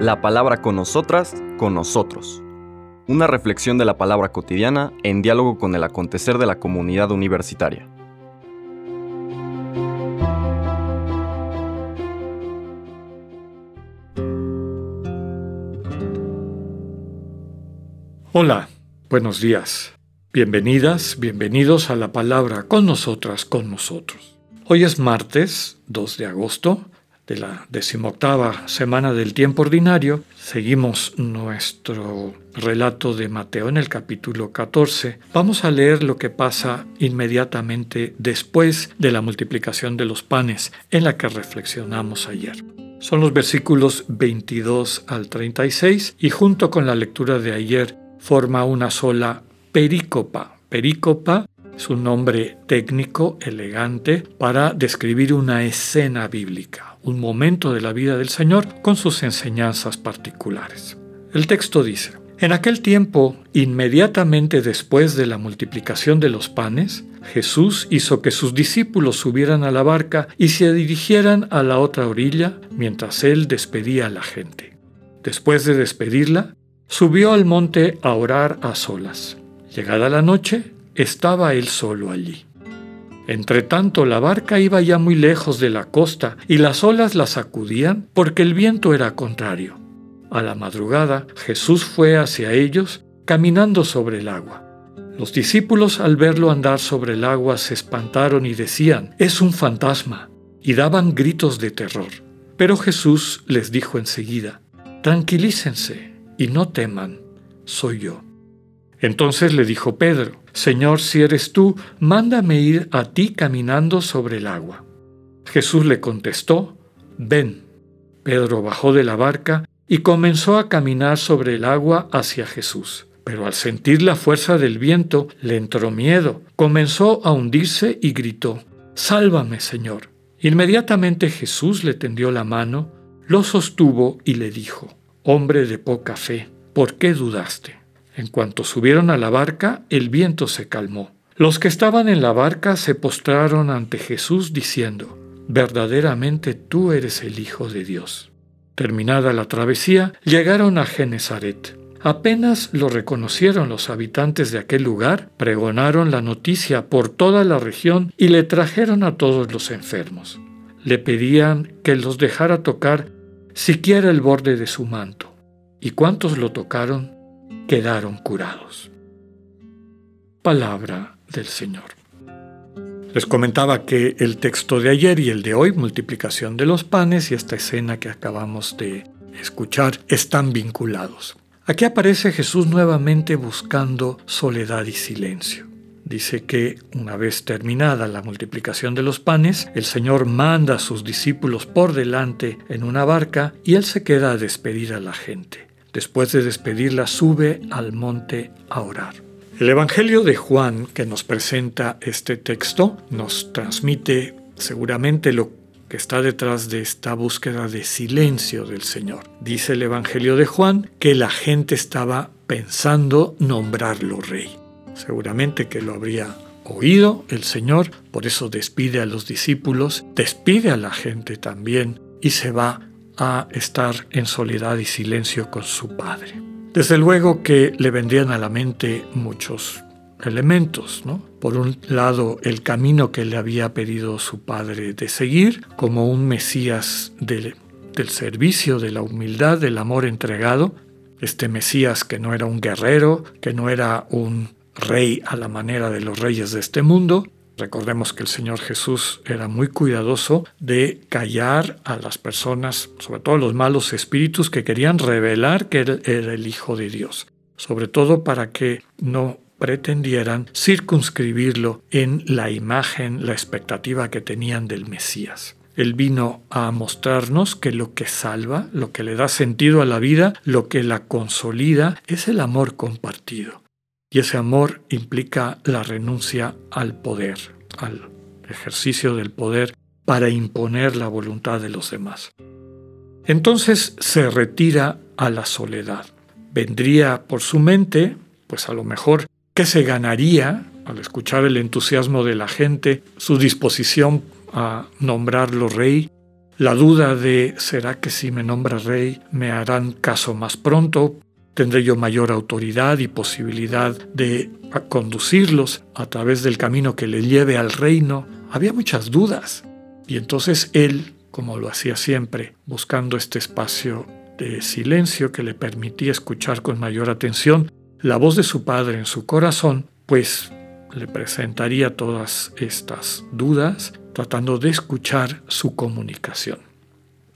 La palabra con nosotras, con nosotros. Una reflexión de la palabra cotidiana en diálogo con el acontecer de la comunidad universitaria. Hola, buenos días. Bienvenidas, bienvenidos a la palabra con nosotras, con nosotros. Hoy es martes 2 de agosto de la decimoctava semana del tiempo ordinario. Seguimos nuestro relato de Mateo en el capítulo 14. Vamos a leer lo que pasa inmediatamente después de la multiplicación de los panes en la que reflexionamos ayer. Son los versículos 22 al 36 y junto con la lectura de ayer forma una sola perícopa. Perícopa es un nombre técnico, elegante, para describir una escena bíblica, un momento de la vida del Señor con sus enseñanzas particulares. El texto dice, en aquel tiempo, inmediatamente después de la multiplicación de los panes, Jesús hizo que sus discípulos subieran a la barca y se dirigieran a la otra orilla mientras él despedía a la gente. Después de despedirla, Subió al monte a orar a solas. Llegada la noche, estaba él solo allí. Entretanto, la barca iba ya muy lejos de la costa y las olas la sacudían porque el viento era contrario. A la madrugada, Jesús fue hacia ellos caminando sobre el agua. Los discípulos al verlo andar sobre el agua se espantaron y decían, es un fantasma, y daban gritos de terror. Pero Jesús les dijo enseguida, tranquilícense, y no teman, soy yo. Entonces le dijo Pedro, Señor, si eres tú, mándame ir a ti caminando sobre el agua. Jesús le contestó, ven. Pedro bajó de la barca y comenzó a caminar sobre el agua hacia Jesús. Pero al sentir la fuerza del viento le entró miedo, comenzó a hundirse y gritó, Sálvame, Señor. Inmediatamente Jesús le tendió la mano, lo sostuvo y le dijo, Hombre de poca fe, ¿por qué dudaste? En cuanto subieron a la barca, el viento se calmó. Los que estaban en la barca se postraron ante Jesús diciendo, Verdaderamente tú eres el Hijo de Dios. Terminada la travesía, llegaron a Genezaret. Apenas lo reconocieron los habitantes de aquel lugar, pregonaron la noticia por toda la región y le trajeron a todos los enfermos. Le pedían que los dejara tocar siquiera el borde de su manto, y cuantos lo tocaron quedaron curados. Palabra del Señor. Les comentaba que el texto de ayer y el de hoy, multiplicación de los panes y esta escena que acabamos de escuchar, están vinculados. Aquí aparece Jesús nuevamente buscando soledad y silencio. Dice que una vez terminada la multiplicación de los panes, el Señor manda a sus discípulos por delante en una barca y Él se queda a despedir a la gente. Después de despedirla, sube al monte a orar. El Evangelio de Juan que nos presenta este texto nos transmite seguramente lo que está detrás de esta búsqueda de silencio del Señor. Dice el Evangelio de Juan que la gente estaba pensando nombrarlo rey. Seguramente que lo habría oído el Señor, por eso despide a los discípulos, despide a la gente también y se va a estar en soledad y silencio con su Padre. Desde luego que le vendrían a la mente muchos elementos, ¿no? Por un lado, el camino que le había pedido su padre de seguir, como un Mesías del, del servicio, de la humildad, del amor entregado, este Mesías que no era un guerrero, que no era un rey a la manera de los reyes de este mundo. Recordemos que el Señor Jesús era muy cuidadoso de callar a las personas, sobre todo los malos espíritus que querían revelar que él era el Hijo de Dios, sobre todo para que no pretendieran circunscribirlo en la imagen, la expectativa que tenían del Mesías. Él vino a mostrarnos que lo que salva, lo que le da sentido a la vida, lo que la consolida, es el amor compartido. Y ese amor implica la renuncia al poder, al ejercicio del poder para imponer la voluntad de los demás. Entonces se retira a la soledad. Vendría por su mente, pues a lo mejor, que se ganaría al escuchar el entusiasmo de la gente, su disposición a nombrarlo rey, la duda de ¿será que si me nombra rey me harán caso más pronto? ¿Tendré yo mayor autoridad y posibilidad de conducirlos a través del camino que le lleve al reino? Había muchas dudas. Y entonces él, como lo hacía siempre, buscando este espacio de silencio que le permitía escuchar con mayor atención la voz de su padre en su corazón, pues le presentaría todas estas dudas tratando de escuchar su comunicación.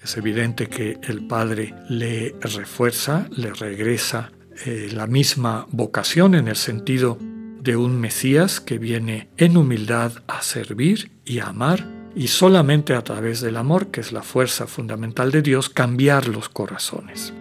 Es evidente que el Padre le refuerza, le regresa eh, la misma vocación en el sentido de un Mesías que viene en humildad a servir y a amar y solamente a través del amor, que es la fuerza fundamental de Dios, cambiar los corazones.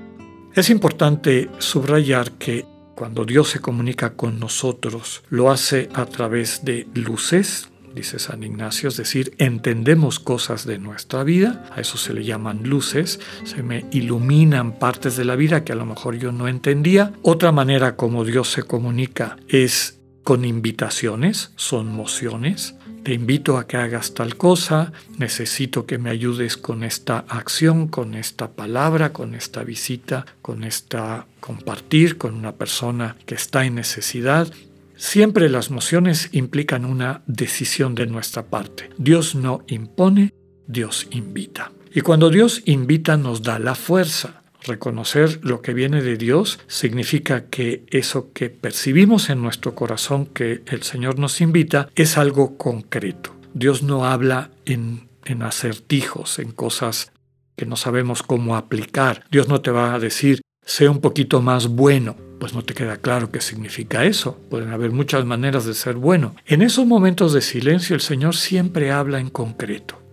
Es importante subrayar que cuando Dios se comunica con nosotros, lo hace a través de luces, dice San Ignacio, es decir, entendemos cosas de nuestra vida, a eso se le llaman luces, se me iluminan partes de la vida que a lo mejor yo no entendía. Otra manera como Dios se comunica es con invitaciones, son mociones, te invito a que hagas tal cosa, necesito que me ayudes con esta acción, con esta palabra, con esta visita, con esta compartir con una persona que está en necesidad. Siempre las mociones implican una decisión de nuestra parte. Dios no impone, Dios invita. Y cuando Dios invita nos da la fuerza. Reconocer lo que viene de Dios significa que eso que percibimos en nuestro corazón que el Señor nos invita es algo concreto. Dios no habla en, en acertijos, en cosas que no sabemos cómo aplicar. Dios no te va a decir, sé un poquito más bueno. Pues no te queda claro qué significa eso. Pueden haber muchas maneras de ser bueno. En esos momentos de silencio el Señor siempre habla en concreto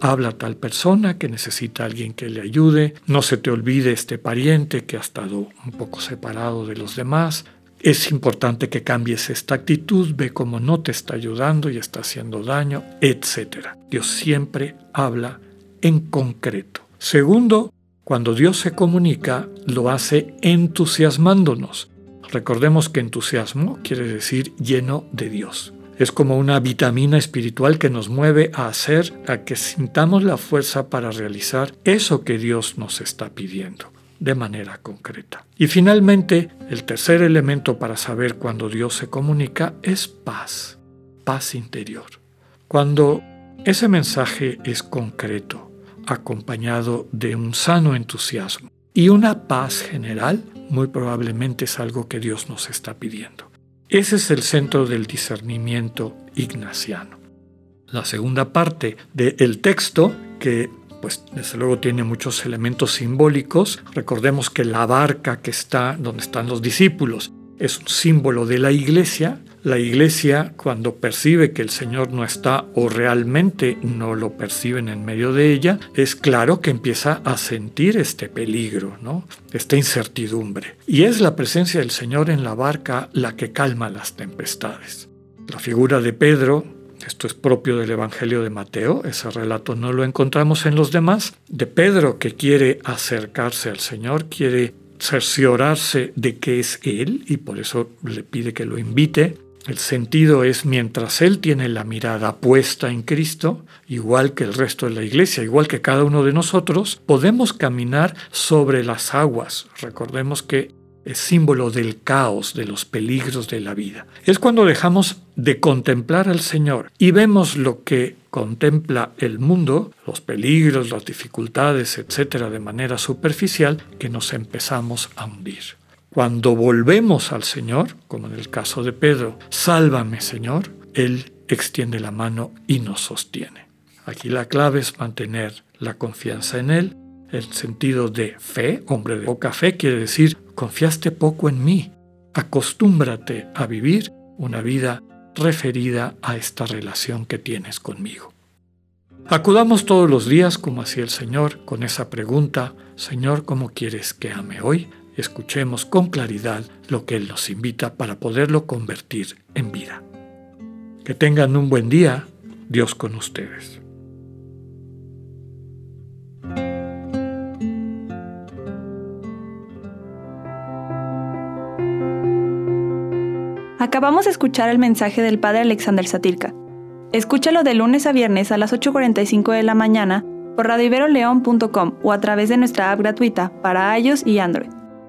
habla tal persona que necesita alguien que le ayude, no se te olvide este pariente que ha estado un poco separado de los demás, es importante que cambies esta actitud, ve cómo no te está ayudando y está haciendo daño, etc. Dios siempre habla en concreto. Segundo, cuando Dios se comunica, lo hace entusiasmándonos. Recordemos que entusiasmo quiere decir lleno de Dios. Es como una vitamina espiritual que nos mueve a hacer, a que sintamos la fuerza para realizar eso que Dios nos está pidiendo de manera concreta. Y finalmente, el tercer elemento para saber cuando Dios se comunica es paz, paz interior. Cuando ese mensaje es concreto, acompañado de un sano entusiasmo y una paz general, muy probablemente es algo que Dios nos está pidiendo. Ese es el centro del discernimiento ignaciano. La segunda parte del texto, que pues desde luego tiene muchos elementos simbólicos, recordemos que la barca que está donde están los discípulos es un símbolo de la iglesia, la iglesia cuando percibe que el Señor no está o realmente no lo perciben en medio de ella, es claro que empieza a sentir este peligro, ¿no? esta incertidumbre. Y es la presencia del Señor en la barca la que calma las tempestades. La figura de Pedro, esto es propio del Evangelio de Mateo, ese relato no lo encontramos en los demás, de Pedro que quiere acercarse al Señor, quiere cerciorarse de que es Él y por eso le pide que lo invite. El sentido es mientras Él tiene la mirada puesta en Cristo, igual que el resto de la iglesia, igual que cada uno de nosotros, podemos caminar sobre las aguas. Recordemos que es símbolo del caos, de los peligros de la vida. Es cuando dejamos de contemplar al Señor y vemos lo que contempla el mundo, los peligros, las dificultades, etcétera, de manera superficial, que nos empezamos a hundir. Cuando volvemos al Señor, como en el caso de Pedro, sálvame Señor, Él extiende la mano y nos sostiene. Aquí la clave es mantener la confianza en Él. El sentido de fe, hombre de poca fe, quiere decir, confiaste poco en mí. Acostúmbrate a vivir una vida referida a esta relación que tienes conmigo. Acudamos todos los días, como hacía el Señor, con esa pregunta, Señor, ¿cómo quieres que ame hoy? Escuchemos con claridad lo que Él nos invita para poderlo convertir en vida. Que tengan un buen día, Dios con ustedes. Acabamos de escuchar el mensaje del Padre Alexander Satirka. Escúchalo de lunes a viernes a las 8.45 de la mañana por radiveroleón.com o a través de nuestra app gratuita para iOS y Android.